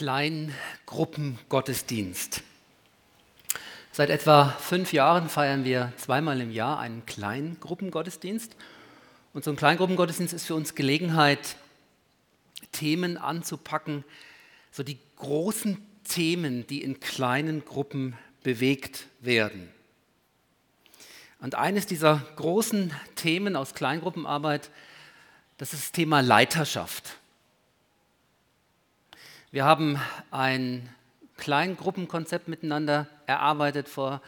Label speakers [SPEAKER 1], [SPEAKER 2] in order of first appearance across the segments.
[SPEAKER 1] Kleingruppengottesdienst. Seit etwa fünf Jahren feiern wir zweimal im Jahr einen Kleingruppengottesdienst. Und so ein Kleingruppengottesdienst ist für uns Gelegenheit, Themen anzupacken, so die großen Themen, die in kleinen Gruppen bewegt werden. Und eines dieser großen Themen aus Kleingruppenarbeit, das ist das Thema Leiterschaft. Wir haben ein Kleingruppenkonzept miteinander erarbeitet vor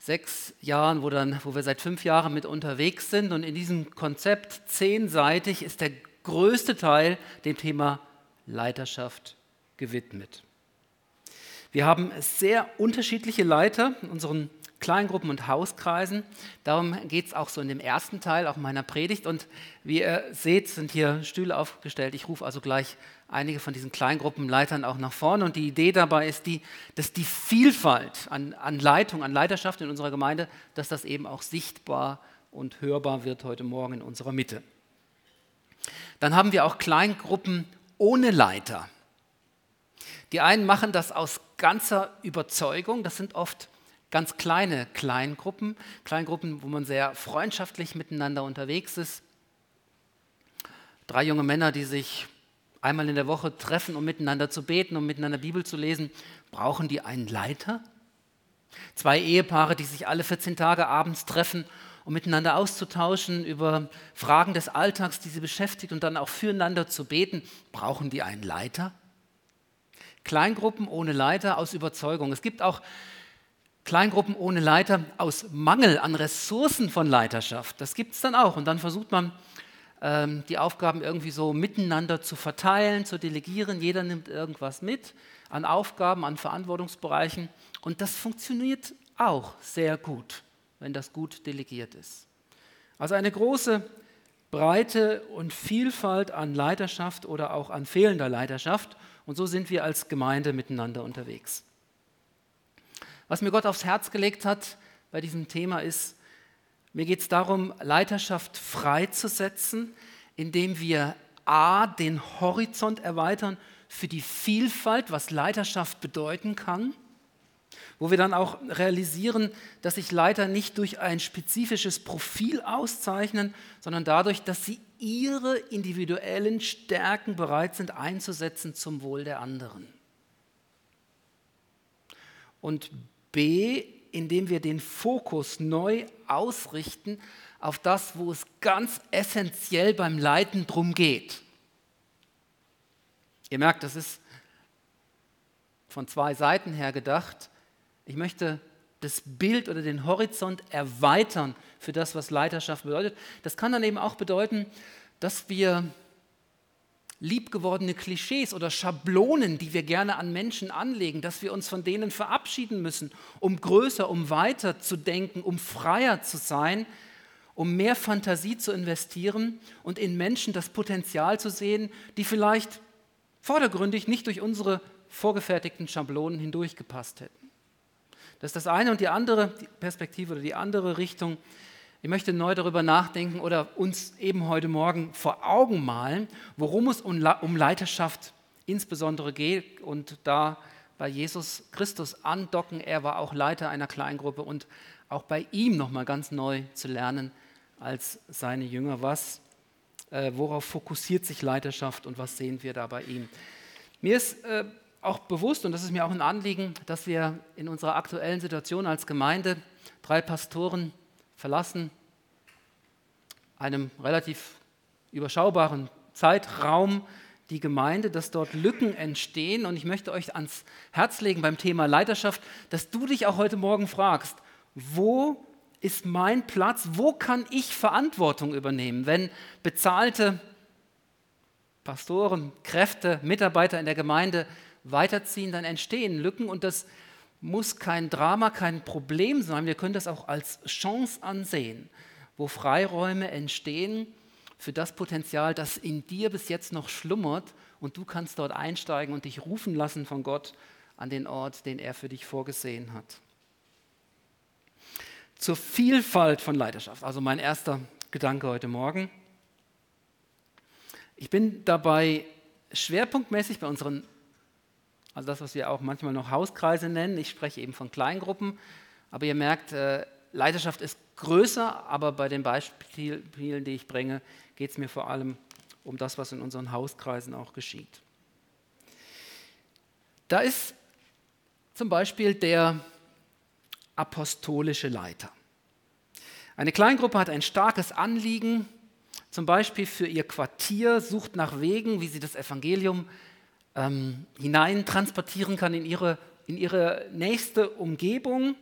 [SPEAKER 1] sechs Jahren, wo, dann, wo wir seit fünf Jahren mit unterwegs sind. Und in diesem Konzept zehnseitig ist der größte Teil dem Thema Leiterschaft gewidmet. Wir haben sehr unterschiedliche Leiter in unseren Kleingruppen und Hauskreisen. Darum geht es auch so in dem ersten Teil auch meiner Predigt. Und wie ihr seht, sind hier Stühle aufgestellt. Ich rufe also gleich einige von diesen Kleingruppenleitern auch nach vorne. Und die Idee dabei ist die, dass die Vielfalt an, an Leitung, an Leiterschaft in unserer Gemeinde, dass das eben auch sichtbar und hörbar wird heute Morgen in unserer Mitte. Dann haben wir auch Kleingruppen ohne Leiter. Die einen machen das aus ganzer Überzeugung. Das sind oft ganz kleine Kleingruppen, Kleingruppen, wo man sehr freundschaftlich miteinander unterwegs ist. Drei junge Männer, die sich einmal in der Woche treffen, um miteinander zu beten, um miteinander Bibel zu lesen, brauchen die einen Leiter? Zwei Ehepaare, die sich alle 14 Tage abends treffen, um miteinander auszutauschen über Fragen des Alltags, die sie beschäftigt und dann auch füreinander zu beten, brauchen die einen Leiter? Kleingruppen ohne Leiter aus Überzeugung. Es gibt auch Kleingruppen ohne Leiter aus Mangel an Ressourcen von Leiterschaft. Das gibt es dann auch. Und dann versucht man, ähm, die Aufgaben irgendwie so miteinander zu verteilen, zu delegieren. Jeder nimmt irgendwas mit an Aufgaben, an Verantwortungsbereichen. Und das funktioniert auch sehr gut, wenn das gut delegiert ist. Also eine große Breite und Vielfalt an Leiterschaft oder auch an fehlender Leiterschaft. Und so sind wir als Gemeinde miteinander unterwegs. Was mir Gott aufs Herz gelegt hat bei diesem Thema ist, mir geht es darum, Leiterschaft freizusetzen, indem wir a, den Horizont erweitern für die Vielfalt, was Leiterschaft bedeuten kann, wo wir dann auch realisieren, dass sich Leiter nicht durch ein spezifisches Profil auszeichnen, sondern dadurch, dass sie ihre individuellen Stärken bereit sind einzusetzen zum Wohl der anderen. Und B, indem wir den Fokus neu ausrichten auf das, wo es ganz essentiell beim Leiten drum geht. Ihr merkt, das ist von zwei Seiten her gedacht. Ich möchte das Bild oder den Horizont erweitern für das, was Leiterschaft bedeutet. Das kann dann eben auch bedeuten, dass wir liebgewordene Klischees oder Schablonen, die wir gerne an Menschen anlegen, dass wir uns von denen verabschieden müssen, um größer, um weiter zu denken, um freier zu sein, um mehr Fantasie zu investieren und in Menschen das Potenzial zu sehen, die vielleicht vordergründig nicht durch unsere vorgefertigten Schablonen hindurchgepasst hätten. Das ist das eine und die andere Perspektive oder die andere Richtung ich möchte neu darüber nachdenken oder uns eben heute Morgen vor Augen malen, worum es um Leiterschaft insbesondere geht und da bei Jesus Christus andocken. Er war auch Leiter einer Kleingruppe und auch bei ihm nochmal ganz neu zu lernen als seine Jünger. Was, äh, worauf fokussiert sich Leiterschaft und was sehen wir da bei ihm? Mir ist äh, auch bewusst, und das ist mir auch ein Anliegen, dass wir in unserer aktuellen Situation als Gemeinde drei Pastoren verlassen, einem relativ überschaubaren Zeitraum die Gemeinde, dass dort Lücken entstehen. Und ich möchte euch ans Herz legen beim Thema Leiterschaft, dass du dich auch heute Morgen fragst, wo ist mein Platz, wo kann ich Verantwortung übernehmen, wenn bezahlte Pastoren, Kräfte, Mitarbeiter in der Gemeinde weiterziehen, dann entstehen Lücken und das muss kein Drama, kein Problem sein. Wir können das auch als Chance ansehen, wo Freiräume entstehen für das Potenzial, das in dir bis jetzt noch schlummert und du kannst dort einsteigen und dich rufen lassen von Gott an den Ort, den er für dich vorgesehen hat. Zur Vielfalt von Leidenschaft, also mein erster Gedanke heute Morgen. Ich bin dabei schwerpunktmäßig bei unseren also das, was wir auch manchmal noch Hauskreise nennen. Ich spreche eben von Kleingruppen, aber ihr merkt, äh, Leiterschaft ist größer, aber bei den Beispielen, die ich bringe, geht es mir vor allem um das, was in unseren Hauskreisen auch geschieht. Da ist zum Beispiel der apostolische Leiter. Eine Kleingruppe hat ein starkes Anliegen, zum Beispiel für ihr Quartier, sucht nach Wegen, wie sie das Evangelium ähm, hineintransportieren kann in ihre, in ihre nächste Umgebung.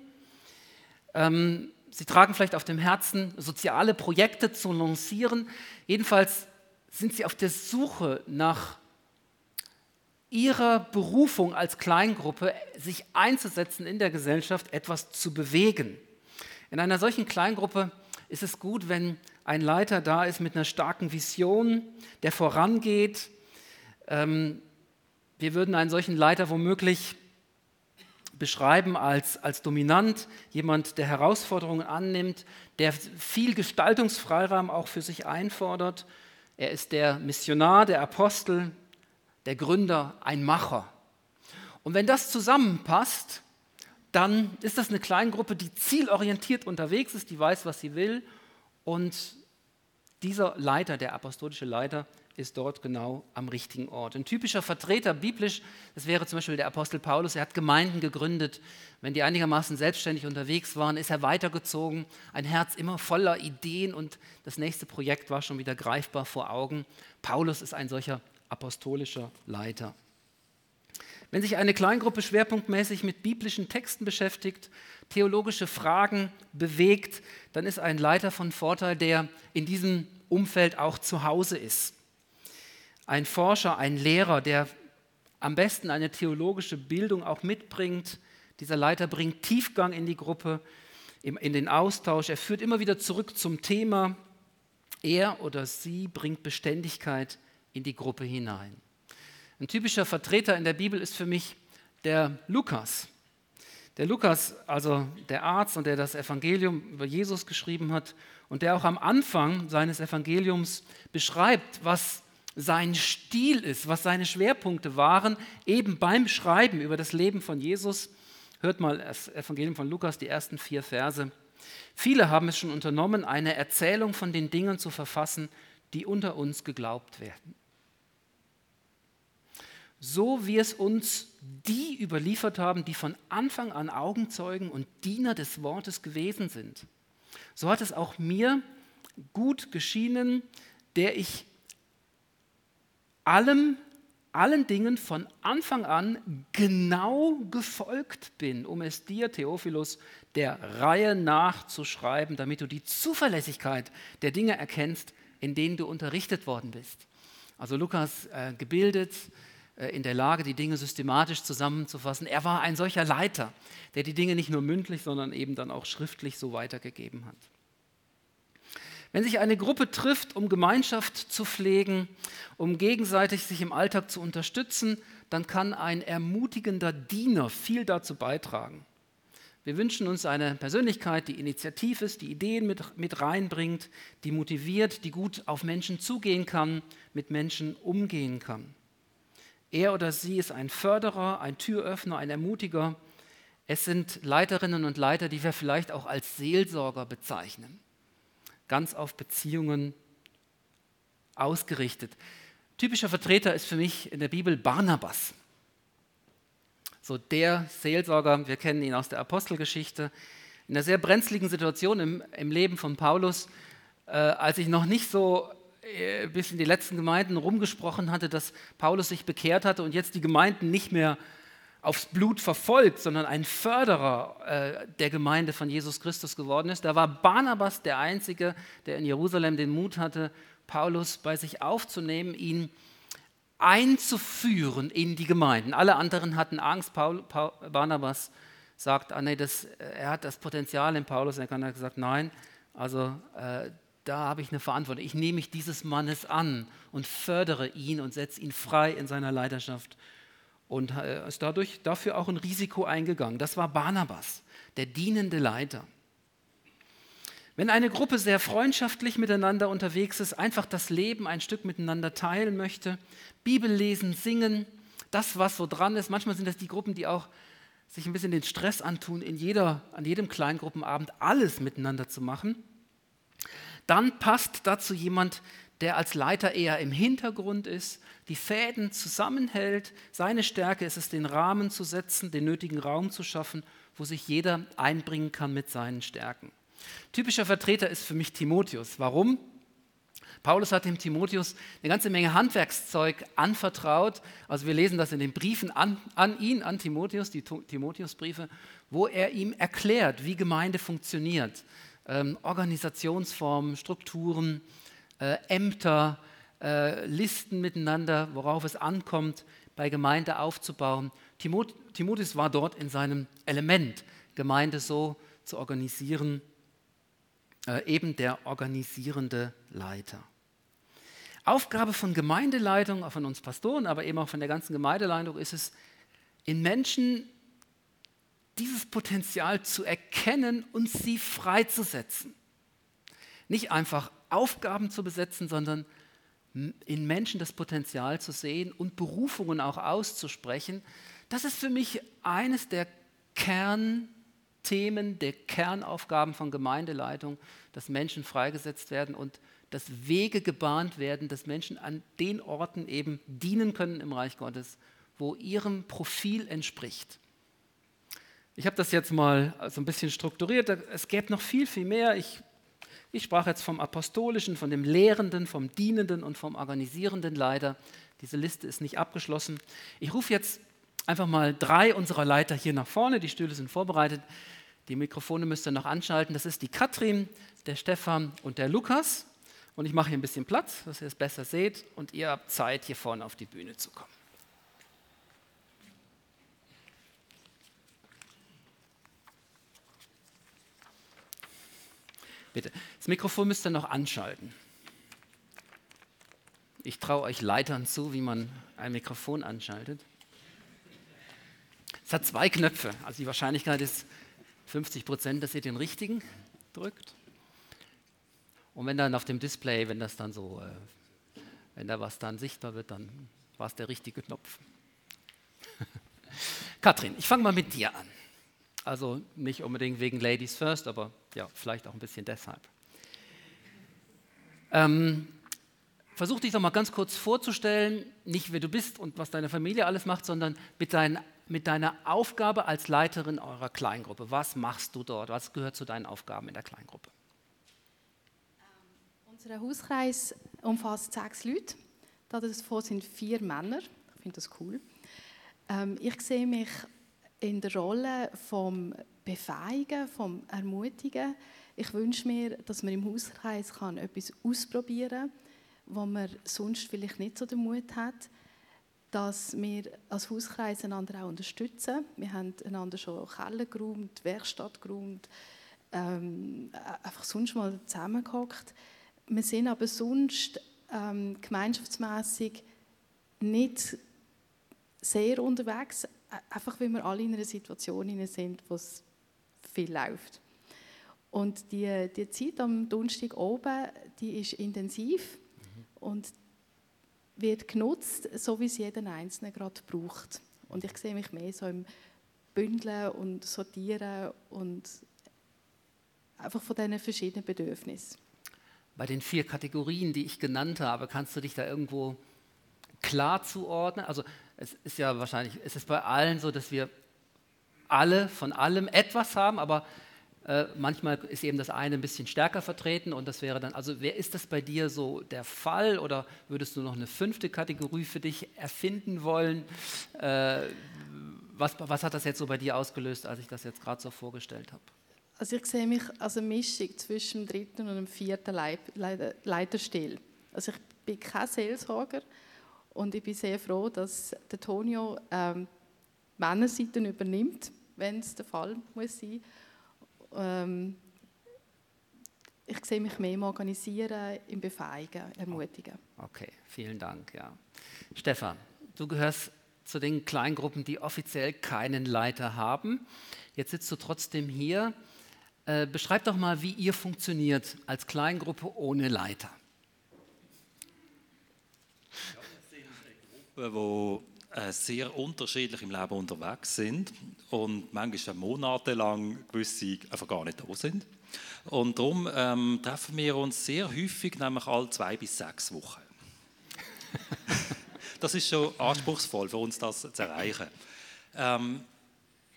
[SPEAKER 1] Ähm, sie tragen vielleicht auf dem Herzen, soziale Projekte zu lancieren. Jedenfalls sind sie auf der Suche nach ihrer Berufung als Kleingruppe, sich einzusetzen in der Gesellschaft, etwas zu bewegen. In einer solchen Kleingruppe ist es gut, wenn ein Leiter da ist mit einer starken Vision, der vorangeht. Ähm, wir würden einen solchen Leiter womöglich beschreiben als, als dominant, jemand, der Herausforderungen annimmt, der viel Gestaltungsfreiraum auch für sich einfordert. Er ist der Missionar, der Apostel, der Gründer, ein Macher. Und wenn das zusammenpasst, dann ist das eine Kleingruppe, die zielorientiert unterwegs ist, die weiß, was sie will. Und dieser Leiter, der apostolische Leiter, ist dort genau am richtigen Ort. Ein typischer Vertreter biblisch, das wäre zum Beispiel der Apostel Paulus, er hat Gemeinden gegründet. Wenn die einigermaßen selbstständig unterwegs waren, ist er weitergezogen, ein Herz immer voller Ideen und das nächste Projekt war schon wieder greifbar vor Augen. Paulus ist ein solcher apostolischer Leiter. Wenn sich eine Kleingruppe schwerpunktmäßig mit biblischen Texten beschäftigt, theologische Fragen bewegt, dann ist ein Leiter von Vorteil, der in diesem Umfeld auch zu Hause ist. Ein Forscher, ein Lehrer, der am besten eine theologische Bildung auch mitbringt. Dieser Leiter bringt Tiefgang in die Gruppe, in den Austausch. Er führt immer wieder zurück zum Thema. Er oder sie bringt Beständigkeit in die Gruppe hinein. Ein typischer Vertreter in der Bibel ist für mich der Lukas. Der Lukas, also der Arzt und der das Evangelium über Jesus geschrieben hat und der auch am Anfang seines Evangeliums beschreibt, was sein Stil ist, was seine Schwerpunkte waren, eben beim Schreiben über das Leben von Jesus. Hört mal das Evangelium von Lukas, die ersten vier Verse. Viele haben es schon unternommen, eine Erzählung von den Dingen zu verfassen, die unter uns geglaubt werden so wie es uns die überliefert haben, die von Anfang an Augenzeugen und Diener des Wortes gewesen sind. So hat es auch mir gut geschienen, der ich allem, allen Dingen von Anfang an genau gefolgt bin, um es dir, Theophilus, der Reihe nach zu schreiben, damit du die Zuverlässigkeit der Dinge erkennst, in denen du unterrichtet worden bist. Also Lukas äh, gebildet, äh, in der Lage, die Dinge systematisch zusammenzufassen. Er war ein solcher Leiter, der die Dinge nicht nur mündlich, sondern eben dann auch schriftlich so weitergegeben hat. Wenn sich eine Gruppe trifft, um Gemeinschaft zu pflegen, um gegenseitig sich im Alltag zu unterstützen, dann kann ein ermutigender Diener viel dazu beitragen. Wir wünschen uns eine Persönlichkeit, die initiativ ist, die Ideen mit, mit reinbringt, die motiviert, die gut auf Menschen zugehen kann, mit Menschen umgehen kann. Er oder sie ist ein Förderer, ein Türöffner, ein Ermutiger. Es sind Leiterinnen und Leiter, die wir vielleicht auch als Seelsorger bezeichnen. Ganz auf Beziehungen ausgerichtet. Typischer Vertreter ist für mich in der Bibel Barnabas. So der Seelsorger, wir kennen ihn aus der Apostelgeschichte, in einer sehr brenzligen Situation im, im Leben von Paulus, äh, als ich noch nicht so äh, bis in die letzten Gemeinden rumgesprochen hatte, dass Paulus sich bekehrt hatte und jetzt die Gemeinden nicht mehr aufs Blut verfolgt, sondern ein Förderer äh, der Gemeinde von Jesus Christus geworden ist. Da war Barnabas der Einzige, der in Jerusalem den Mut hatte, Paulus bei sich aufzunehmen, ihn einzuführen in die Gemeinden. Alle anderen hatten Angst. Paul, Paul, Barnabas sagt, ah, nee, das, er hat das Potenzial in Paulus. Er kann gesagt, nein, also äh, da habe ich eine Verantwortung. Ich nehme mich dieses Mannes an und fördere ihn und setze ihn frei in seiner Leidenschaft und äh, ist dadurch dafür auch ein Risiko eingegangen. Das war Barnabas, der dienende Leiter. Wenn eine Gruppe sehr freundschaftlich miteinander unterwegs ist, einfach das Leben ein Stück miteinander teilen möchte, Bibel lesen, singen, das, was so dran ist. Manchmal sind das die Gruppen, die auch sich ein bisschen den Stress antun, in jeder, an jedem Kleingruppenabend alles miteinander zu machen. Dann passt dazu jemand, der als Leiter eher im Hintergrund ist, die Fäden zusammenhält. Seine Stärke ist es, den Rahmen zu setzen, den nötigen Raum zu schaffen, wo sich jeder einbringen kann mit seinen Stärken. Typischer Vertreter ist für mich Timotheus. Warum? Paulus hat dem Timotheus eine ganze Menge Handwerkszeug anvertraut. Also wir lesen das in den Briefen an, an ihn, an Timotheus, die Timotheusbriefe, wo er ihm erklärt, wie Gemeinde funktioniert. Ähm, Organisationsformen, Strukturen, äh, Ämter, äh, Listen miteinander, worauf es ankommt, bei Gemeinde aufzubauen. Timot Timotheus war dort in seinem Element, Gemeinde so zu organisieren, äh, eben der organisierende Leiter. Aufgabe von Gemeindeleitung, auch von uns Pastoren, aber eben auch von der ganzen Gemeindeleitung ist es, in Menschen dieses Potenzial zu erkennen und sie freizusetzen. Nicht einfach Aufgaben zu besetzen, sondern in Menschen das Potenzial zu sehen und Berufungen auch auszusprechen. Das ist für mich eines der Kernthemen, der Kernaufgaben von Gemeindeleitung, dass Menschen freigesetzt werden und dass Wege gebahnt werden, dass Menschen an den Orten eben dienen können im Reich Gottes, wo ihrem Profil entspricht. Ich habe das jetzt mal so ein bisschen strukturiert. Es gäbe noch viel, viel mehr. Ich, ich sprach jetzt vom Apostolischen, von dem Lehrenden, vom Dienenden und vom Organisierenden Leiter. Diese Liste ist nicht abgeschlossen. Ich rufe jetzt einfach mal drei unserer Leiter hier nach vorne. Die Stühle sind vorbereitet. Die Mikrofone müsst ihr noch anschalten. Das ist die Katrin, der Stefan und der Lukas. Und ich mache hier ein bisschen Platz, dass ihr es besser seht. Und ihr habt Zeit, hier vorne auf die Bühne zu kommen. Bitte, das Mikrofon müsst ihr noch anschalten. Ich traue euch Leitern zu, wie man ein Mikrofon anschaltet. Es hat zwei Knöpfe. Also die Wahrscheinlichkeit ist 50 Prozent, dass ihr den richtigen drückt. Und wenn dann auf dem Display, wenn das dann so, äh, wenn da was dann sichtbar wird, dann war es der richtige Knopf. Katrin, ich fange mal mit dir an. Also nicht unbedingt wegen Ladies First, aber ja, vielleicht auch ein bisschen deshalb. Ähm, versuch dich doch mal ganz kurz vorzustellen, nicht wer du bist und was deine Familie alles macht, sondern mit, dein, mit deiner Aufgabe als Leiterin eurer Kleingruppe. Was machst du dort? Was gehört zu deinen Aufgaben in der Kleingruppe?
[SPEAKER 2] Unser Hauskreis umfasst sechs Leute. Davon sind vier Männer. Ich finde das cool. Ähm, ich sehe mich in der Rolle vom Befähigen, vom Ermutigen. Ich wünsche mir, dass man im Hauskreis kann etwas ausprobieren kann, wo man sonst vielleicht nicht so den Mut hat. Dass wir als Hauskreis einander auch unterstützen. Wir haben einander schon Keller geräumt, Werkstatt geräumt, ähm, einfach sonst mal zusammengehockt wir sind aber sonst ähm, gemeinschaftsmässig nicht sehr unterwegs, einfach weil wir alle in einer Situation sind, wo es viel läuft. Und die, die Zeit am Donnerstag oben, die ist intensiv mhm. und wird genutzt, so wie es jeder Einzelne gerade braucht. Und ich sehe mich mehr so im Bündeln und Sortieren und einfach von diesen verschiedenen Bedürfnissen
[SPEAKER 1] bei den vier Kategorien, die ich genannt habe, kannst du dich da irgendwo klar zuordnen? Also es ist ja wahrscheinlich, es ist bei allen so, dass wir alle von allem etwas haben, aber äh, manchmal ist eben das eine ein bisschen stärker vertreten und das wäre dann, also wer ist das bei dir so der Fall oder würdest du noch eine fünfte Kategorie für dich erfinden wollen? Äh, was, was hat das jetzt so bei dir ausgelöst, als ich das jetzt gerade so vorgestellt habe?
[SPEAKER 2] Also ich sehe mich als eine Mischung zwischen dem dritten und dem vierten Leiterstil. Also ich bin kein Seelsorger und ich bin sehr froh, dass der Tonio ähm, Männerseiten übernimmt, wenn es der Fall muss sein. Ähm, ich sehe mich mehr im Organisieren, im Befähigen, Ermutigen.
[SPEAKER 1] Okay, vielen Dank. Ja. Stefan, du gehörst zu den Kleingruppen, die offiziell keinen Leiter haben. Jetzt sitzt du trotzdem hier. Äh, beschreibt doch mal, wie ihr funktioniert als Kleingruppe ohne Leiter.
[SPEAKER 3] Gruppe, äh, sehr unterschiedlich im Leben unterwegs sind und manchmal monatelang gewisse einfach gar nicht da sind. Und darum ähm, treffen wir uns sehr häufig, nämlich alle zwei bis sechs Wochen. das ist schon anspruchsvoll für uns, das zu erreichen. Ähm,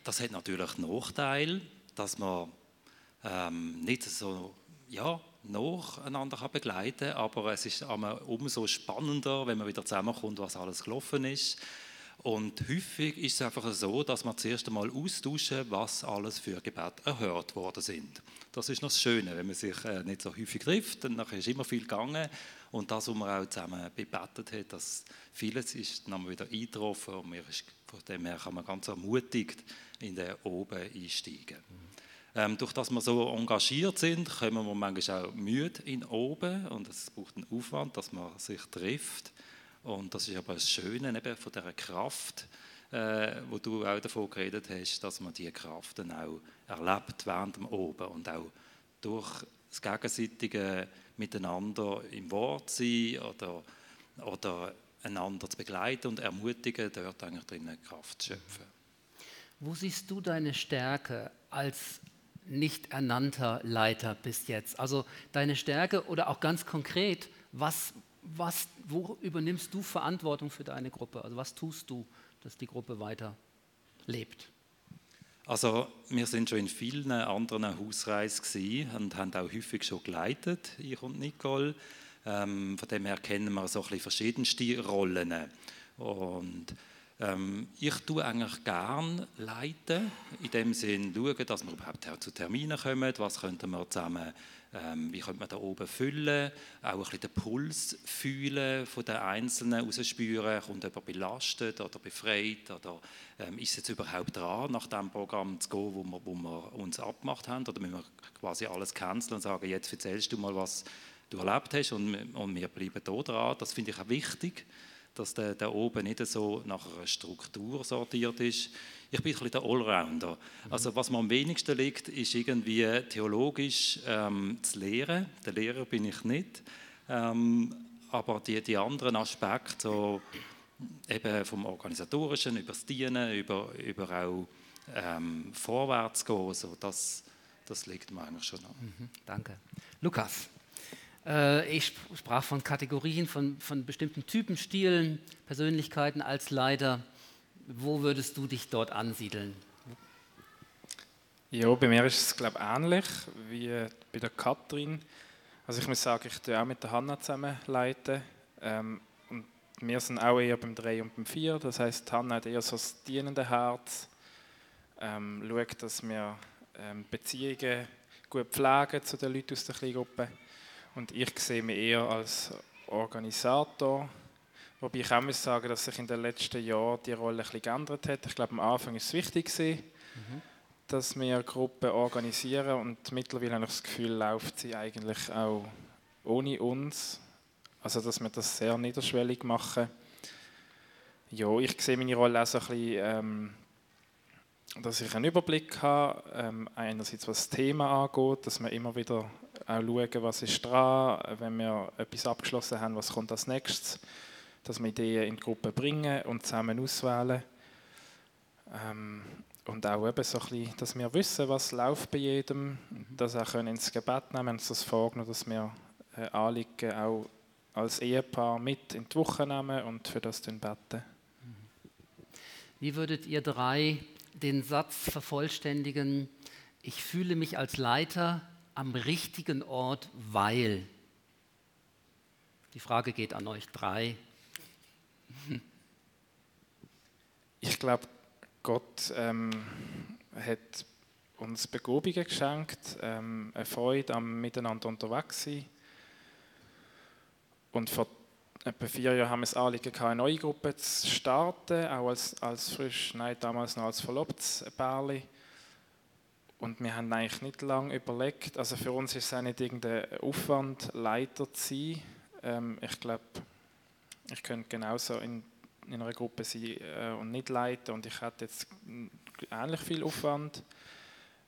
[SPEAKER 3] das hat natürlich Nachteil, dass man ähm, nicht so ja, nacheinander begleiten kann, aber es ist umso spannender, wenn man wieder zusammenkommt, was alles gelaufen ist. Und häufig ist es einfach so, dass man zuerst einmal austauschen, was alles für Gebete erhört worden sind. Das ist noch das Schöne, wenn man sich äh, nicht so häufig trifft, dann ist immer viel gegangen und das, was man auch zusammen bebetet hat, dass vieles ist dann wieder eingetroffen und von dem her kann man ganz ermutigt in den Oben einsteigen. Ähm, durch das wir so engagiert sind, kommen wir manchmal auch müde in oben und es braucht einen Aufwand, dass man sich trifft. Und das ist aber das Schöne eben von dieser Kraft, äh, wo du auch davon geredet hast, dass man diese Kraft dann auch erlebt während dem Oben und auch durch das gegenseitige Miteinander im Wort sein oder, oder einander zu begleiten und ermutigen, dort eigentlich drinnen Kraft zu schöpfen.
[SPEAKER 1] Wo siehst du deine Stärke als nicht ernannter Leiter bis jetzt? Also deine Stärke oder auch ganz konkret, was, was, wo übernimmst du Verantwortung für deine Gruppe? Also was tust du, dass die Gruppe weiter lebt?
[SPEAKER 3] Also wir sind schon in vielen anderen Hausreisen und haben auch häufig schon geleitet, ich und Nicole. Ähm, von dem her kennen wir so ein bisschen verschiedenste Rollen. Und ähm, ich tue eigentlich gern leiten, in dem Sinn schauen, dass wir überhaupt zu Terminen kommen, was könnten wir zusammen, ähm, wie könnte man da oben füllen, auch ein bisschen den Puls fühlen von den Einzelnen, rausspüren, kommt jemand belastet oder befreit oder ähm, ist es jetzt überhaupt dran, nach dem Programm zu gehen, wo wir, wo wir uns abgemacht haben oder müssen wir quasi alles canceln und sagen, jetzt erzählst du mal, was du erlebt hast und, und wir bleiben da dran. Das finde ich auch wichtig dass der, der oben nicht so nach einer Struktur sortiert ist. Ich bin ein bisschen der Allrounder. Also was mir am wenigsten liegt, ist irgendwie theologisch ähm, zu lehren. Der Lehrer bin ich nicht. Ähm, aber die, die anderen Aspekte, so eben vom Organisatorischen, über das Dienen, über, über auch ähm, vorwärts gehen, so das, das liegt mir eigentlich schon an.
[SPEAKER 1] Mhm, danke. Lukas. Äh, ich sprach von Kategorien, von, von bestimmten Typen, Stilen, Persönlichkeiten als Leiter. Wo würdest du dich dort ansiedeln?
[SPEAKER 4] Ja, bei mir ist es glaube ich ähnlich wie bei der Katrin. Also ich muss sagen, ich tue auch mit der Hanna zusammen leiten. Ähm, und wir sind auch eher beim 3 und beim 4. Das heißt, Hanna hat eher so das dienende Herz. Ähm, schaut, dass wir ähm, Beziehungen gut pflegen zu den Leuten aus der Kleingruppe. Und ich sehe mich eher als Organisator, wobei ich auch muss sagen, dass sich in den letzten Jahren die Rolle ein bisschen geändert hat. Ich glaube, am Anfang war es wichtig, mhm. dass wir Gruppen organisieren und mittlerweile habe ich das Gefühl, läuft sie eigentlich auch ohne uns. Also, dass wir das sehr niederschwellig machen. Ja, ich sehe meine Rolle auch so ein bisschen, ähm, dass ich einen Überblick habe, ähm, einerseits was das Thema angeht, dass wir immer wieder auch schauen, was ist dran, wenn wir etwas abgeschlossen haben, was kommt als nächstes, dass wir Ideen in die Gruppe bringen und zusammen auswählen. Ähm, und auch eben so ein bisschen, dass wir wissen, was läuft bei jedem, mhm. das auch können ins Gebet nehmen, wir uns das vorgenommen, dass wir äh, Anliegen auch als Ehepaar mit in die Woche nehmen und für das dann beten.
[SPEAKER 1] Wie würdet ihr drei den Satz vervollständigen, ich fühle mich als Leiter am richtigen Ort, weil. Die Frage geht an euch drei.
[SPEAKER 4] Ich glaube, Gott ähm, hat uns Begobungen geschenkt, ähm, eine Freude am Miteinander unterwegs sein. Und vor etwa vier Jahren haben wir das Anliegen, eine neue Gruppe zu starten, auch als, als frisch, nein, damals noch als verlobtes Pärchen. Und wir haben eigentlich nicht lange überlegt, also für uns ist es auch nicht irgendein Aufwand, Leiter zu sein. Ähm, ich glaube, ich könnte genauso in, in einer Gruppe sein äh, und nicht leiten und ich hätte jetzt ähnlich viel Aufwand.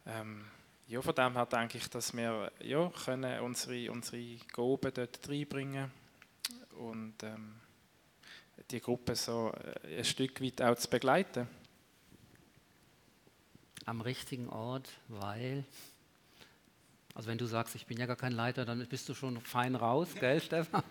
[SPEAKER 4] Ähm, ja, von dem her denke ich, dass wir ja, können unsere, unsere Gaben dort reinbringen und ähm, die Gruppe so äh, ein Stück weit auch zu begleiten?
[SPEAKER 1] Am richtigen Ort, weil also wenn du sagst, ich bin ja gar kein Leiter, dann bist du schon fein raus, gell, Stefan?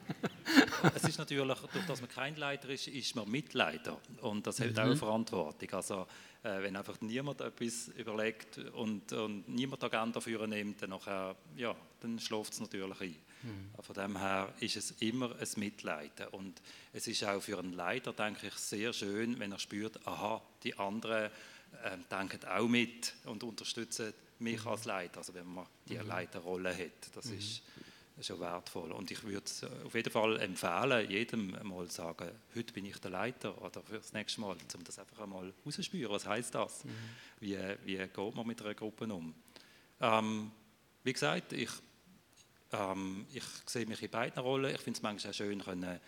[SPEAKER 3] es ist natürlich, durch dass man kein Leiter ist, ist man Mitleiter. Und das hat mhm. auch eine Verantwortung. Also äh, wenn einfach niemand etwas überlegt und, und niemand Agenda dafür nimmt, dann, nachher, ja, dann schläft es natürlich ein. Mhm. Von dem her ist es immer ein Mitleiden. Und es ist auch für einen Leiter, denke ich, sehr schön, wenn er spürt, aha, die anderen äh, denken auch mit und unterstützen mich mhm. als Leiter, also wenn man die mhm. Leiterrolle hat. Das mhm. ist schon wertvoll. Und ich würde es auf jeden Fall empfehlen, jedem mal sagen, heute bin ich der Leiter oder für das nächste Mal, um das einfach einmal rauszuspüren. Was heißt das? Mhm. Wie, wie geht man mit einer Gruppe um? Ähm, wie gesagt, ich, ähm, ich sehe mich in beiden Rollen. Ich finde es manchmal auch schön, können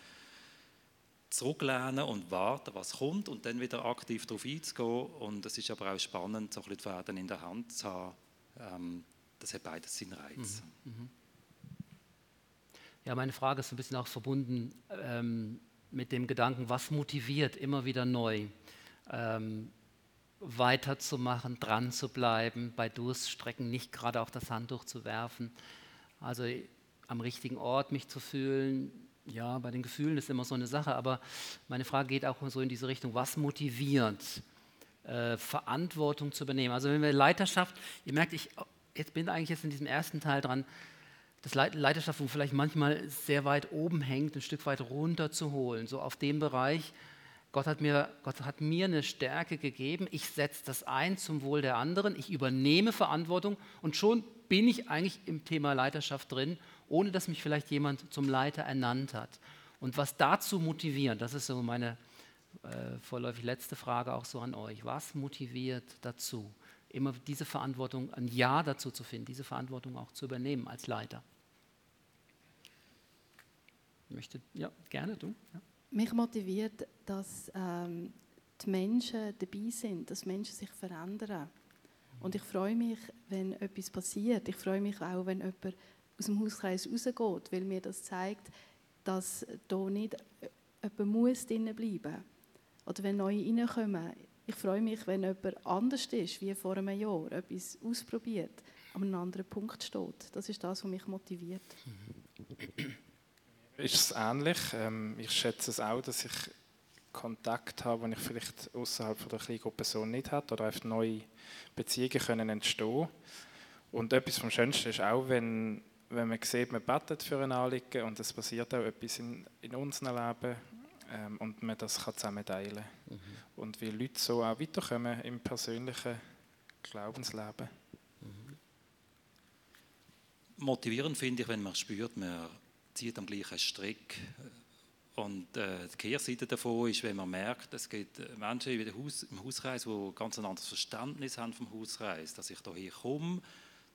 [SPEAKER 3] zurücklehnen und warten, was kommt und dann wieder aktiv darauf einzugehen. Und es ist aber auch spannend, so ein bisschen die in der Hand zu haben. Ähm, das hat beides seinen Reiz. Mhm. Mhm.
[SPEAKER 1] Ja, meine Frage ist ein bisschen auch verbunden ähm, mit dem Gedanken, was motiviert immer wieder neu, ähm, weiterzumachen, dran zu bleiben, bei Durststrecken nicht gerade auch das Handtuch zu werfen. Also am richtigen Ort mich zu fühlen, ja, bei den Gefühlen ist immer so eine Sache, aber meine Frage geht auch so in diese Richtung, was motiviert, äh, Verantwortung zu übernehmen? Also wenn wir Leiterschaft, ihr merkt, ich jetzt bin eigentlich jetzt in diesem ersten Teil dran, dass Leiterschaft vielleicht manchmal sehr weit oben hängt, ein Stück weit runter zu holen, so auf dem Bereich, Gott hat, mir, Gott hat mir eine Stärke gegeben, ich setze das ein zum Wohl der anderen, ich übernehme Verantwortung und schon bin ich eigentlich im Thema Leiterschaft drin ohne dass mich vielleicht jemand zum Leiter ernannt hat. Und was dazu motiviert, das ist so meine äh, vorläufig letzte Frage auch so an euch. Was motiviert dazu, immer diese Verantwortung, ein Ja dazu zu finden, diese Verantwortung auch zu übernehmen als Leiter? Möchte, ja, gerne du. Ja.
[SPEAKER 2] Mich motiviert, dass ähm, die Menschen dabei sind, dass Menschen sich verändern. Und ich freue mich, wenn etwas passiert. Ich freue mich auch, wenn jemand aus dem Hauskreis rausgeht, weil mir das zeigt, dass da nicht jemand muss drinnen bleiben Oder wenn neue reinkommen. Ich freue mich, wenn jemand anders ist, wie vor einem Jahr, etwas ausprobiert, an einem anderen Punkt steht. Das ist das, was mich motiviert.
[SPEAKER 4] Ist es ähnlich? Ähm, ich schätze es auch, dass ich Kontakt habe, den ich vielleicht außerhalb der Kleingruppe so nicht habe oder einfach neue Beziehungen können entstehen. Und etwas vom Schönsten ist auch, wenn wenn man sieht, man betet für ein Anliegen und es passiert auch etwas in, in unserem Leben ähm, und man das kann zusammen teilen mhm. Und wie Leute so auch weiterkommen im persönlichen Glaubensleben. Mhm.
[SPEAKER 3] Motivierend finde ich, wenn man spürt, man zieht am gleichen Strick. Und äh, die Kehrseite davon ist, wenn man merkt, es gibt Menschen im, Haus, im Hauskreis, die ganz ein anderes Verständnis haben vom Hauskreis, dass ich hier komme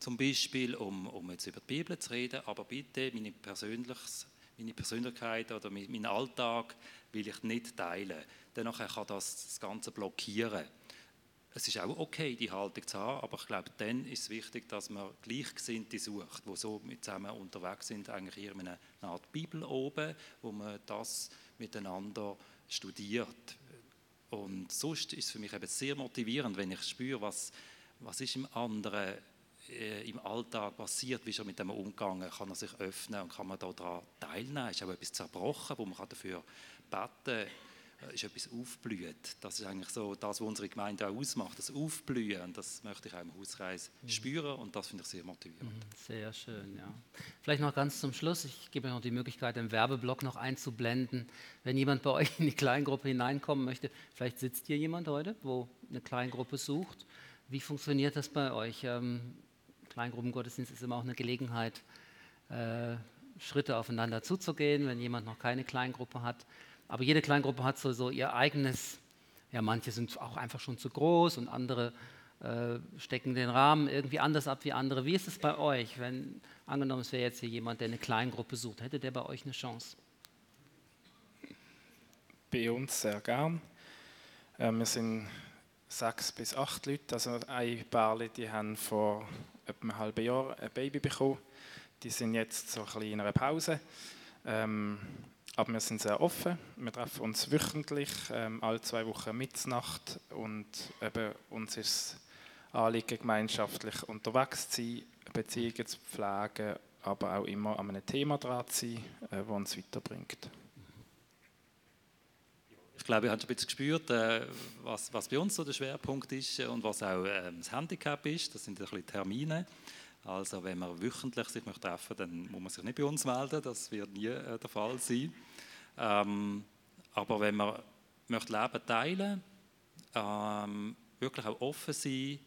[SPEAKER 3] zum Beispiel, um, um jetzt über die Bibel zu reden, aber bitte meine, Persönliches, meine Persönlichkeit oder meinen Alltag will ich nicht teilen. Danach kann das das Ganze blockieren. Es ist auch okay, die Haltung zu haben, aber ich glaube, dann ist es wichtig, dass man Gleichgesinnte sucht, die so mit zusammen unterwegs sind, eigentlich in einer Art Bibel oben, wo man das miteinander studiert. Und sonst ist es für mich eben sehr motivierend, wenn ich spüre, was, was ist im anderen äh, im Alltag passiert, wie ist er mit dem umgegangen, kann er sich öffnen und kann man daran teilnehmen, ist auch etwas zerbrochen, wo man dafür beten kann, äh, ist etwas aufblüht. Das ist eigentlich so das, was unsere Gemeinde auch ausmacht, das Aufblühen und das möchte ich auch im Hauskreis mhm. spüren und das finde ich sehr motivierend. Mhm,
[SPEAKER 1] sehr schön, ja. Vielleicht noch ganz zum Schluss, ich gebe euch noch die Möglichkeit, den Werbeblock noch einzublenden. Wenn jemand bei euch in die Kleingruppe hineinkommen möchte, vielleicht sitzt hier jemand heute, wo eine Kleingruppe sucht. Wie funktioniert das bei euch? Ähm, Kleingruppengottesdienst ist immer auch eine Gelegenheit, äh, Schritte aufeinander zuzugehen, wenn jemand noch keine Kleingruppe hat. Aber jede Kleingruppe hat so, so ihr eigenes, ja, manche sind auch einfach schon zu groß und andere äh, stecken den Rahmen irgendwie anders ab wie andere. Wie ist es bei euch, wenn angenommen es wäre jetzt hier jemand, der eine Kleingruppe sucht, hätte der bei euch eine Chance?
[SPEAKER 4] Bei uns sehr gern. Äh, wir sind sechs bis acht Leute, also ein paar, die haben vor etwa einem halben Jahr ein Baby bekommen. Die sind jetzt so ein bisschen in einer Pause. Ähm, aber wir sind sehr offen. Wir treffen uns wöchentlich, ähm, alle zwei Wochen Mitternacht und eben uns ist Anliegen, gemeinschaftlich unterwegs zu sein, Beziehungen zu pflegen, aber auch immer an einem Thema dran zu sein, äh, das uns weiterbringt.
[SPEAKER 3] Ich glaube, ihr habt schon ein bisschen gespürt, äh, was, was bei uns so der Schwerpunkt ist und was auch äh, das Handicap ist. Das sind ein bisschen Termine. Also wenn man wöchentlich sich möchte treffen dann muss man sich nicht bei uns melden, das wird nie äh, der Fall sein. Ähm, aber wenn man möchte Leben teilen ähm, wirklich auch offen sein,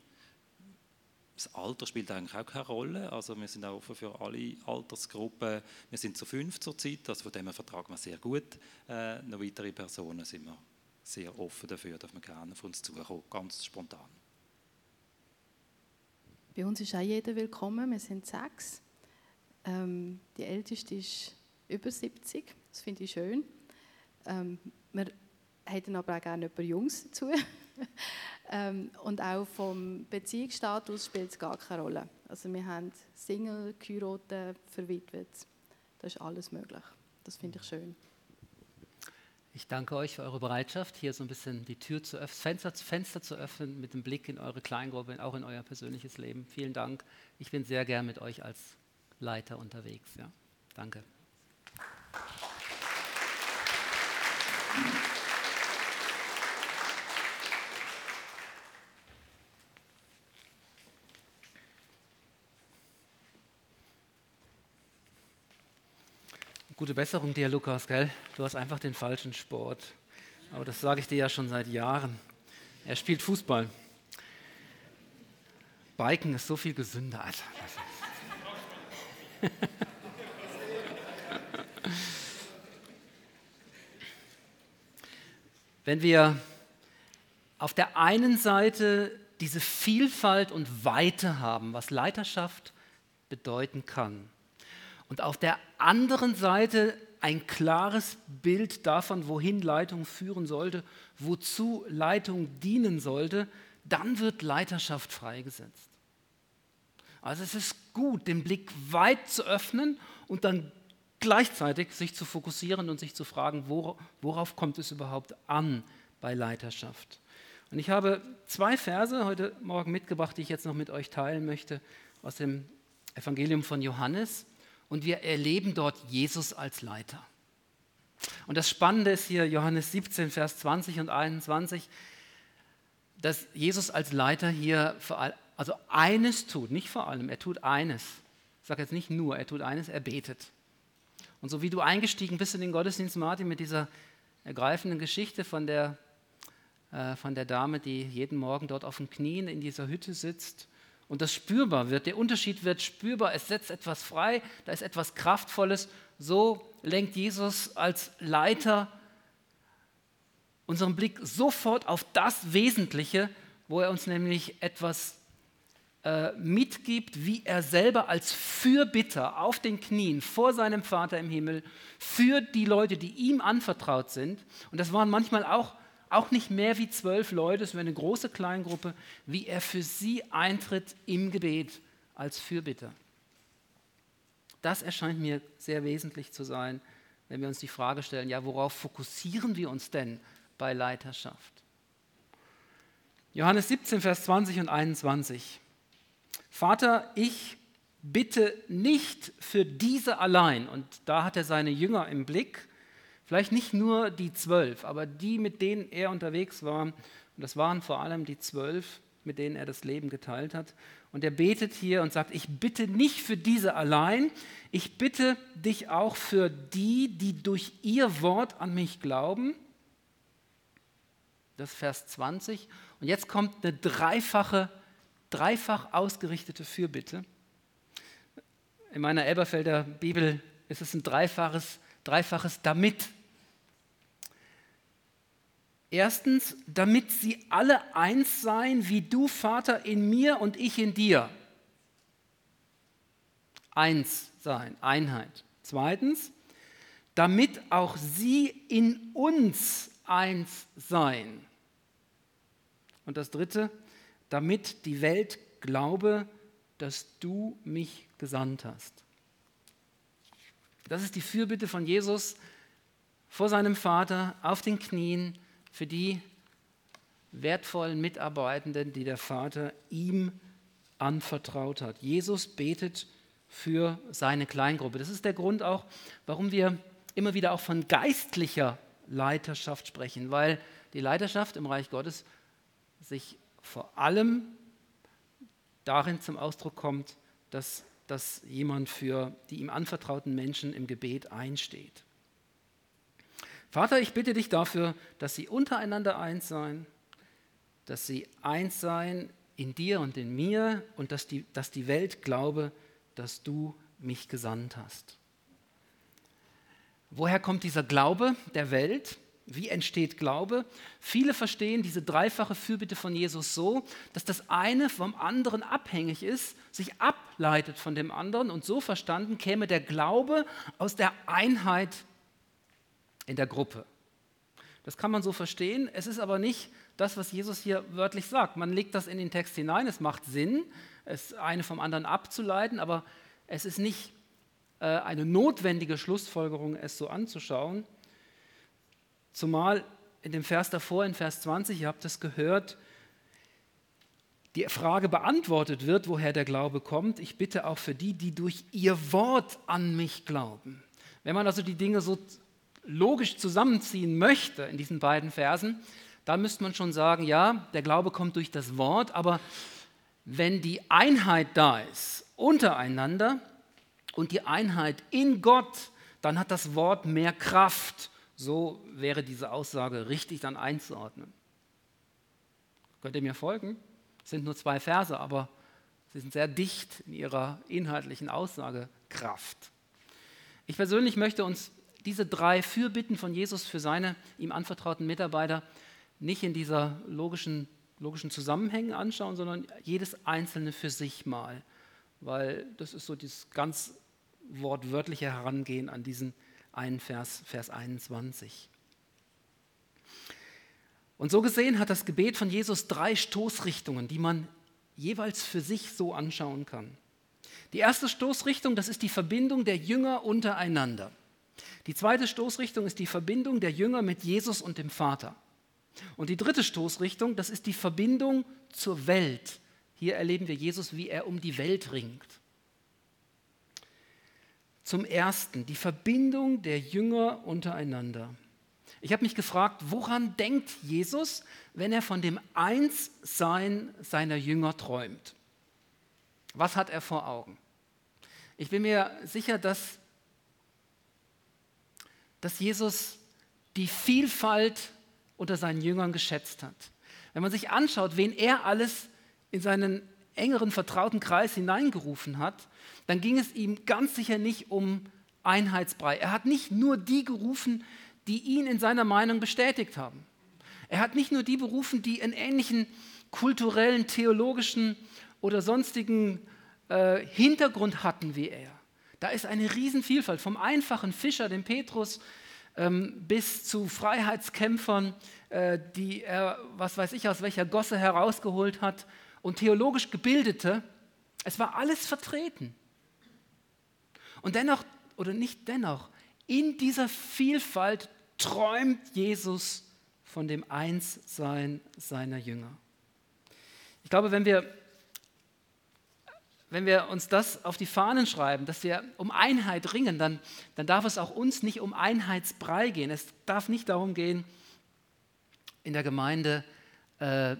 [SPEAKER 3] das Alter spielt eigentlich auch keine Rolle. Also wir sind auch offen für alle Altersgruppen. Wir sind zu fünf zurzeit, also von dem vertragen wir sehr gut. Äh, noch weitere Personen sind wir sehr offen dafür, dass wir gerne auf uns zukommen, ganz spontan.
[SPEAKER 2] Bei uns ist auch jeder willkommen. Wir sind sechs. Ähm, die älteste ist über 70. Das finde ich schön. Ähm, wir hätten aber auch gerne ein paar Jungs dazu. ähm, und auch vom Beziehungsstatus spielt es gar keine Rolle. Also wir haben Single, geheiratet, verwitwet. Das ist alles möglich. Das finde ich schön.
[SPEAKER 1] Ich danke euch für eure Bereitschaft, hier so ein bisschen die Tür zu öffnen, Fenster, Fenster zu öffnen mit dem Blick in eure Kleingruppe, auch in euer persönliches Leben. Vielen Dank. Ich bin sehr gern mit euch als Leiter unterwegs. Ja. Danke. Gute Besserung dir, Lukas, gell? Du hast einfach den falschen Sport. Aber das sage ich dir ja schon seit Jahren. Er spielt Fußball. Biken ist so viel gesünder. Alter. Wenn wir auf der einen Seite diese Vielfalt und Weite haben, was Leiterschaft bedeuten kann, und auf der anderen Seite ein klares Bild davon, wohin Leitung führen sollte, wozu Leitung dienen sollte, dann wird Leiterschaft freigesetzt. Also es ist gut, den Blick weit zu öffnen und dann gleichzeitig sich zu fokussieren und sich zu fragen, worauf kommt es überhaupt an bei Leiterschaft. Und ich habe zwei Verse heute Morgen mitgebracht, die ich jetzt noch mit euch teilen möchte, aus dem Evangelium von Johannes und wir erleben dort Jesus als Leiter. Und das Spannende ist hier Johannes 17, Vers 20 und 21, dass Jesus als Leiter hier allem, also eines tut, nicht vor allem, er tut eines. Ich sage jetzt nicht nur, er tut eines, er betet. Und so wie du eingestiegen bist in den Gottesdienst, Martin, mit dieser ergreifenden Geschichte von der, äh, von der Dame, die jeden Morgen dort auf den Knien in dieser Hütte sitzt und das spürbar wird, der Unterschied wird spürbar, es setzt etwas frei, da ist etwas Kraftvolles. So lenkt Jesus als Leiter unseren Blick sofort auf das Wesentliche, wo er uns nämlich etwas äh, mitgibt, wie er selber als Fürbitter auf den Knien vor seinem Vater im Himmel für die Leute, die ihm anvertraut sind, und das waren manchmal auch auch nicht mehr wie zwölf Leute, wäre eine große Kleingruppe, wie er für sie eintritt im Gebet als Fürbitter. Das erscheint mir sehr wesentlich zu sein, wenn wir uns die Frage stellen, ja, worauf fokussieren wir uns denn bei Leiterschaft? Johannes 17, Vers 20 und 21. Vater, ich bitte nicht für diese allein, und da hat er seine Jünger im Blick, Vielleicht nicht nur die zwölf, aber die, mit denen er unterwegs war. Und das waren vor allem die zwölf, mit denen er das Leben geteilt hat. Und er betet hier und sagt, ich bitte nicht für diese allein, ich bitte dich auch für die, die durch ihr Wort an mich glauben. Das ist Vers 20. Und jetzt kommt eine dreifache, dreifach ausgerichtete Fürbitte. In meiner Elberfelder Bibel ist es ein dreifaches, dreifaches damit. Erstens, damit sie alle eins seien, wie du, Vater, in mir und ich in dir. Eins sein, Einheit. Zweitens, damit auch sie in uns eins seien. Und das Dritte, damit die Welt glaube, dass du mich gesandt hast. Das ist die Fürbitte von Jesus vor seinem Vater auf den Knien für die wertvollen Mitarbeitenden, die der Vater ihm anvertraut hat. Jesus betet für seine Kleingruppe. Das ist der Grund auch, warum wir immer wieder auch von geistlicher Leiterschaft sprechen, weil die Leiterschaft im Reich Gottes sich vor allem darin zum Ausdruck kommt, dass, dass jemand für die ihm anvertrauten Menschen im Gebet einsteht. Vater, ich bitte dich dafür, dass sie untereinander eins seien, dass sie eins seien in dir und in mir und dass die, dass die Welt glaube, dass du mich gesandt hast. Woher kommt dieser Glaube der Welt? Wie entsteht Glaube? Viele verstehen diese dreifache Fürbitte von Jesus so, dass das eine vom anderen abhängig ist, sich ableitet von dem anderen und so verstanden käme der Glaube aus der Einheit in der Gruppe. Das kann man so verstehen. Es ist aber nicht das, was Jesus hier wörtlich sagt. Man legt das in den Text hinein, es macht Sinn, es eine vom anderen abzuleiten, aber es ist nicht äh, eine notwendige Schlussfolgerung, es so anzuschauen. Zumal in dem Vers davor, in Vers 20, ihr habt es gehört, die Frage beantwortet wird, woher der Glaube kommt. Ich bitte auch für die, die durch ihr Wort an mich glauben. Wenn man also die Dinge so logisch zusammenziehen möchte in diesen beiden Versen, da müsste man schon sagen, ja, der Glaube kommt durch das Wort, aber wenn die Einheit da ist untereinander und die Einheit in Gott, dann hat das Wort mehr Kraft. So wäre diese Aussage richtig dann einzuordnen. Könnt ihr mir folgen? Es sind nur zwei Verse, aber sie sind sehr dicht in ihrer inhaltlichen Aussagekraft. Ich persönlich möchte uns diese drei Fürbitten von Jesus für seine ihm anvertrauten Mitarbeiter nicht in dieser logischen, logischen Zusammenhängen anschauen, sondern jedes einzelne für sich mal, weil das ist so dieses ganz wortwörtliche Herangehen an diesen einen Vers, Vers 21. Und so gesehen hat das Gebet von Jesus drei Stoßrichtungen, die man jeweils für sich so anschauen kann. Die erste Stoßrichtung, das ist die Verbindung der Jünger untereinander. Die zweite Stoßrichtung ist die Verbindung der Jünger mit Jesus und dem Vater. Und die dritte Stoßrichtung, das ist die Verbindung zur Welt. Hier erleben wir Jesus, wie er um die Welt ringt. Zum Ersten, die Verbindung der Jünger untereinander. Ich habe mich gefragt, woran denkt Jesus, wenn er von dem Einssein seiner Jünger träumt? Was hat er vor Augen? Ich bin mir sicher, dass, dass Jesus die Vielfalt unter seinen Jüngern geschätzt hat. Wenn man sich anschaut, wen er alles in seinen engeren vertrauten Kreis hineingerufen hat, dann ging es ihm ganz sicher nicht um Einheitsbrei. Er hat nicht nur die gerufen, die ihn in seiner Meinung bestätigt haben. Er hat nicht nur die berufen, die einen ähnlichen kulturellen, theologischen oder sonstigen äh, Hintergrund hatten wie er. Da ist eine Riesenvielfalt, vom einfachen Fischer, dem Petrus, ähm, bis zu Freiheitskämpfern, äh, die er, was weiß ich, aus welcher Gosse herausgeholt hat und theologisch Gebildete. Es war alles vertreten. Und dennoch, oder nicht dennoch, in dieser Vielfalt träumt Jesus von dem Einssein seiner Jünger. Ich glaube, wenn wir wenn wir uns das auf die Fahnen schreiben, dass wir um Einheit ringen, dann, dann darf es auch uns nicht um Einheitsbrei gehen. Es darf nicht darum gehen, in der Gemeinde äh,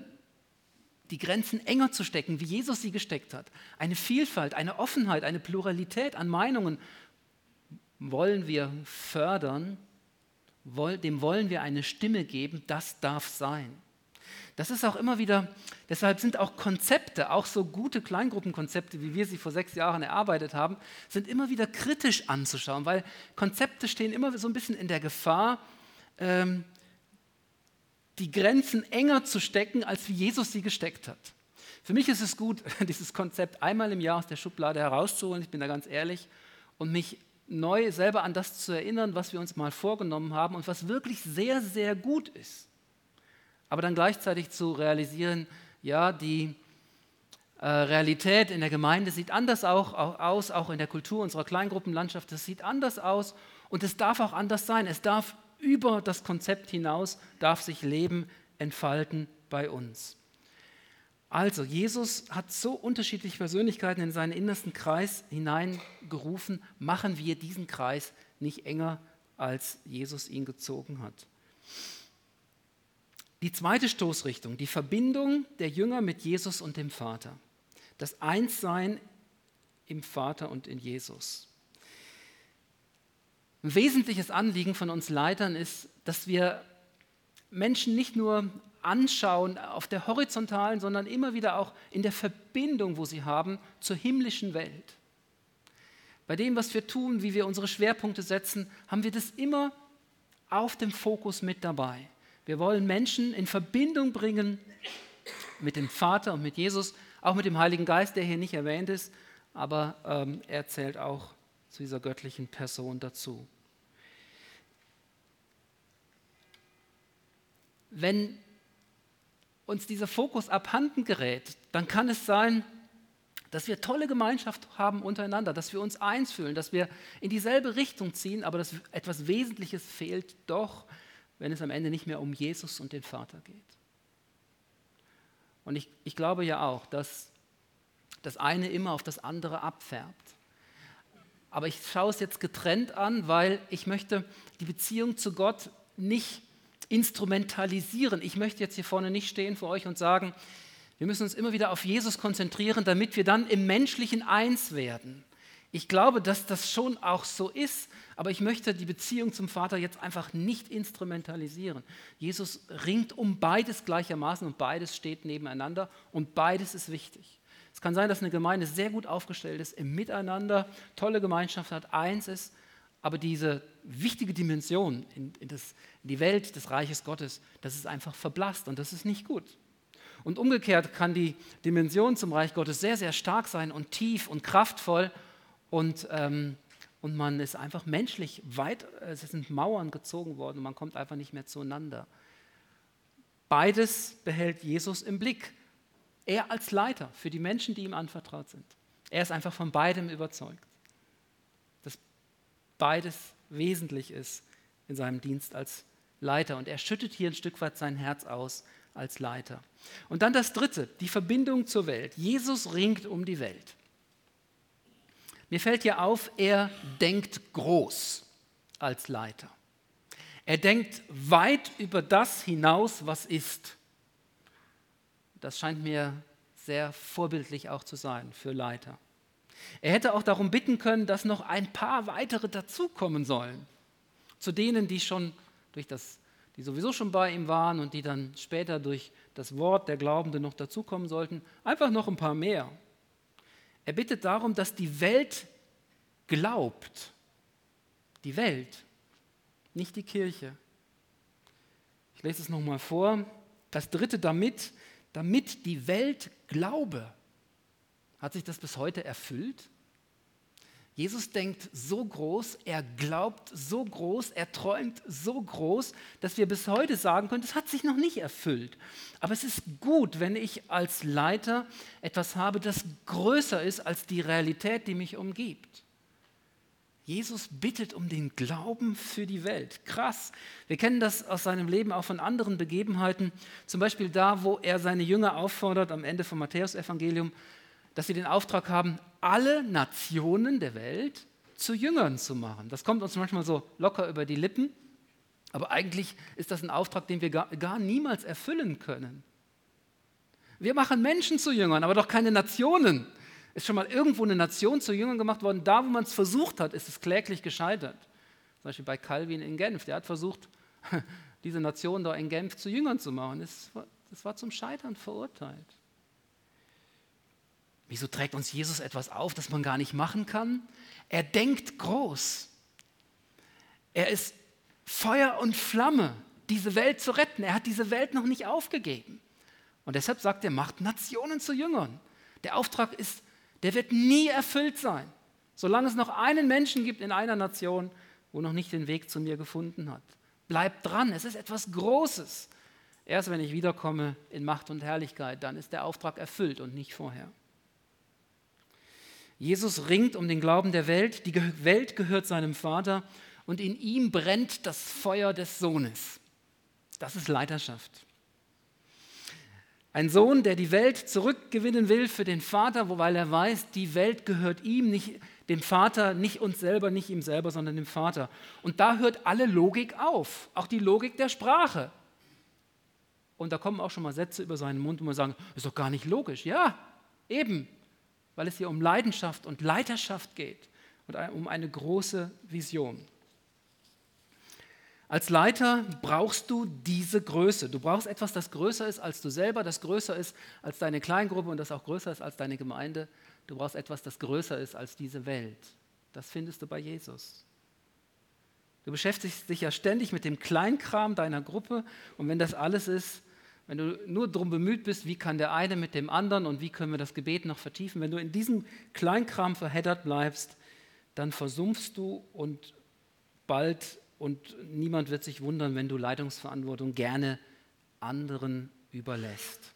[SPEAKER 1] die Grenzen enger zu stecken, wie Jesus sie gesteckt hat. Eine Vielfalt, eine Offenheit, eine Pluralität an Meinungen wollen wir fördern, dem wollen wir eine Stimme geben, das darf sein. Das ist auch immer wieder, deshalb sind auch Konzepte, auch so gute Kleingruppenkonzepte, wie wir sie vor sechs Jahren erarbeitet haben, sind immer wieder kritisch anzuschauen, weil Konzepte stehen immer so ein bisschen in der Gefahr, ähm, die Grenzen enger zu stecken, als wie Jesus sie gesteckt hat. Für mich ist es gut, dieses Konzept einmal im Jahr aus der Schublade herauszuholen, ich bin da ganz ehrlich, und mich neu selber an das zu erinnern, was wir uns mal vorgenommen haben und was wirklich sehr, sehr gut ist aber dann gleichzeitig zu realisieren, ja, die äh, Realität in der Gemeinde sieht anders auch, auch, aus, auch in der Kultur unserer Kleingruppenlandschaft, es sieht anders aus und es darf auch anders sein. Es darf über das Konzept hinaus darf sich Leben entfalten bei uns. Also, Jesus hat so unterschiedliche Persönlichkeiten in seinen innersten Kreis hineingerufen. Machen wir diesen Kreis nicht enger, als Jesus ihn gezogen hat. Die zweite Stoßrichtung, die Verbindung der Jünger mit Jesus und dem Vater. Das Einssein im Vater und in Jesus. Ein wesentliches Anliegen von uns Leitern ist, dass wir Menschen nicht nur anschauen auf der horizontalen, sondern immer wieder auch in der Verbindung, wo sie haben, zur himmlischen Welt. Bei dem, was wir tun, wie wir unsere Schwerpunkte setzen, haben wir das immer auf dem Fokus mit dabei. Wir wollen Menschen in Verbindung bringen mit dem Vater und mit Jesus, auch mit dem Heiligen Geist, der hier nicht erwähnt ist, aber ähm, er zählt auch zu dieser göttlichen Person dazu. Wenn uns dieser Fokus abhanden gerät, dann kann es sein, dass wir tolle Gemeinschaft haben untereinander, dass wir uns eins fühlen, dass wir in dieselbe Richtung ziehen, aber dass etwas Wesentliches fehlt doch, wenn es am Ende nicht mehr um Jesus und den Vater geht. Und ich, ich glaube ja auch, dass das eine immer auf das andere abfärbt. Aber ich schaue es jetzt getrennt an, weil ich möchte die Beziehung zu Gott nicht instrumentalisieren. Ich möchte jetzt hier vorne nicht stehen vor euch und sagen, wir müssen uns immer wieder auf Jesus konzentrieren, damit wir dann im Menschlichen eins werden. Ich glaube, dass das schon auch so ist, aber ich möchte die Beziehung zum Vater jetzt einfach nicht instrumentalisieren. Jesus ringt um beides gleichermaßen und beides steht nebeneinander und beides ist wichtig. Es kann sein, dass eine Gemeinde sehr gut aufgestellt ist, im Miteinander, tolle Gemeinschaft hat, eins ist, aber diese wichtige Dimension in, in, das, in die Welt des Reiches Gottes, das ist einfach verblasst und das ist nicht gut. Und umgekehrt kann die Dimension zum Reich Gottes sehr, sehr stark sein und tief und kraftvoll und, ähm, und man ist einfach menschlich weit, es sind Mauern gezogen worden und man kommt einfach nicht mehr zueinander. Beides behält Jesus im Blick. Er als Leiter für die Menschen, die ihm anvertraut sind. Er ist einfach von beidem überzeugt beides wesentlich ist in seinem Dienst als Leiter. Und er schüttet hier ein Stück weit sein Herz aus als Leiter. Und dann das Dritte, die Verbindung zur Welt. Jesus ringt um die Welt. Mir fällt hier auf, er denkt groß als Leiter. Er denkt weit über das hinaus, was ist. Das scheint mir sehr vorbildlich auch zu sein für Leiter. Er hätte auch darum bitten können, dass noch ein paar weitere dazukommen sollen. Zu denen, die schon durch das, die sowieso schon bei ihm waren und die dann später durch das Wort der Glaubenden noch dazukommen sollten, einfach noch ein paar mehr. Er bittet darum, dass die Welt glaubt. Die Welt, nicht die Kirche. Ich lese es nochmal vor. Das dritte damit, damit die Welt glaube. Hat sich das bis heute erfüllt? Jesus denkt so groß, er glaubt so groß, er träumt so groß, dass wir bis heute sagen können, das hat sich noch nicht erfüllt. Aber es ist gut, wenn ich als Leiter etwas habe, das größer ist als die Realität, die mich umgibt. Jesus bittet um den Glauben für die Welt. Krass. Wir kennen das aus seinem Leben auch von anderen Begebenheiten. Zum Beispiel da, wo er seine Jünger auffordert, am Ende vom Matthäusevangelium, dass sie den Auftrag haben, alle Nationen der Welt zu Jüngern zu machen. Das kommt uns manchmal so locker über die Lippen, aber eigentlich ist das ein Auftrag, den wir gar, gar niemals erfüllen können. Wir machen Menschen zu Jüngern, aber doch keine Nationen. Ist schon mal irgendwo eine Nation zu Jüngern gemacht worden? Da, wo man es versucht hat, ist es kläglich gescheitert. Zum Beispiel bei Calvin in Genf. Der hat versucht, diese Nation da in Genf zu Jüngern zu machen. Das war, das war zum Scheitern verurteilt. Wieso trägt uns Jesus etwas auf, das man gar nicht machen kann? Er denkt groß. Er ist Feuer und Flamme, diese Welt zu retten. Er hat diese Welt noch nicht aufgegeben. Und deshalb sagt er, macht Nationen zu Jüngern. Der Auftrag ist, der wird nie erfüllt sein, solange es noch einen Menschen gibt in einer Nation, wo noch nicht den Weg zu mir gefunden hat. Bleibt dran, es ist etwas Großes. Erst wenn ich wiederkomme in Macht und Herrlichkeit, dann ist der Auftrag erfüllt und nicht vorher. Jesus ringt um den Glauben der Welt. Die Welt gehört seinem Vater und in ihm brennt das Feuer des Sohnes. Das ist Leiterschaft. Ein Sohn, der die Welt zurückgewinnen will für den Vater, weil er weiß, die Welt gehört ihm, nicht dem Vater, nicht uns selber, nicht ihm selber, sondern dem Vater. Und da hört alle Logik auf, auch die Logik der Sprache. Und da kommen auch schon mal Sätze über seinen Mund, wo man sagen, ist doch gar nicht logisch. Ja, eben, weil es hier um Leidenschaft und Leiterschaft geht und um eine große Vision. Als Leiter brauchst du diese Größe. Du brauchst etwas, das größer ist als du selber, das größer ist als deine Kleingruppe und das auch größer ist als deine Gemeinde. Du brauchst etwas, das größer ist als diese Welt. Das findest du bei Jesus. Du beschäftigst dich ja ständig mit dem Kleinkram deiner Gruppe und wenn das alles ist, wenn du nur darum bemüht bist, wie kann der eine mit dem anderen und wie können wir das Gebet noch vertiefen, wenn du in diesem Kleinkram verheddert bleibst, dann versumpfst du und bald und niemand wird sich wundern, wenn du Leitungsverantwortung gerne anderen überlässt.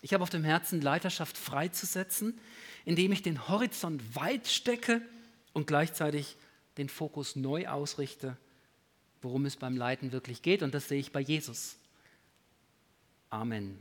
[SPEAKER 1] Ich habe auf dem Herzen, Leiterschaft freizusetzen, indem ich den Horizont weit stecke und gleichzeitig den Fokus neu ausrichte, worum es beim Leiten wirklich geht. Und das sehe ich bei Jesus. Amen.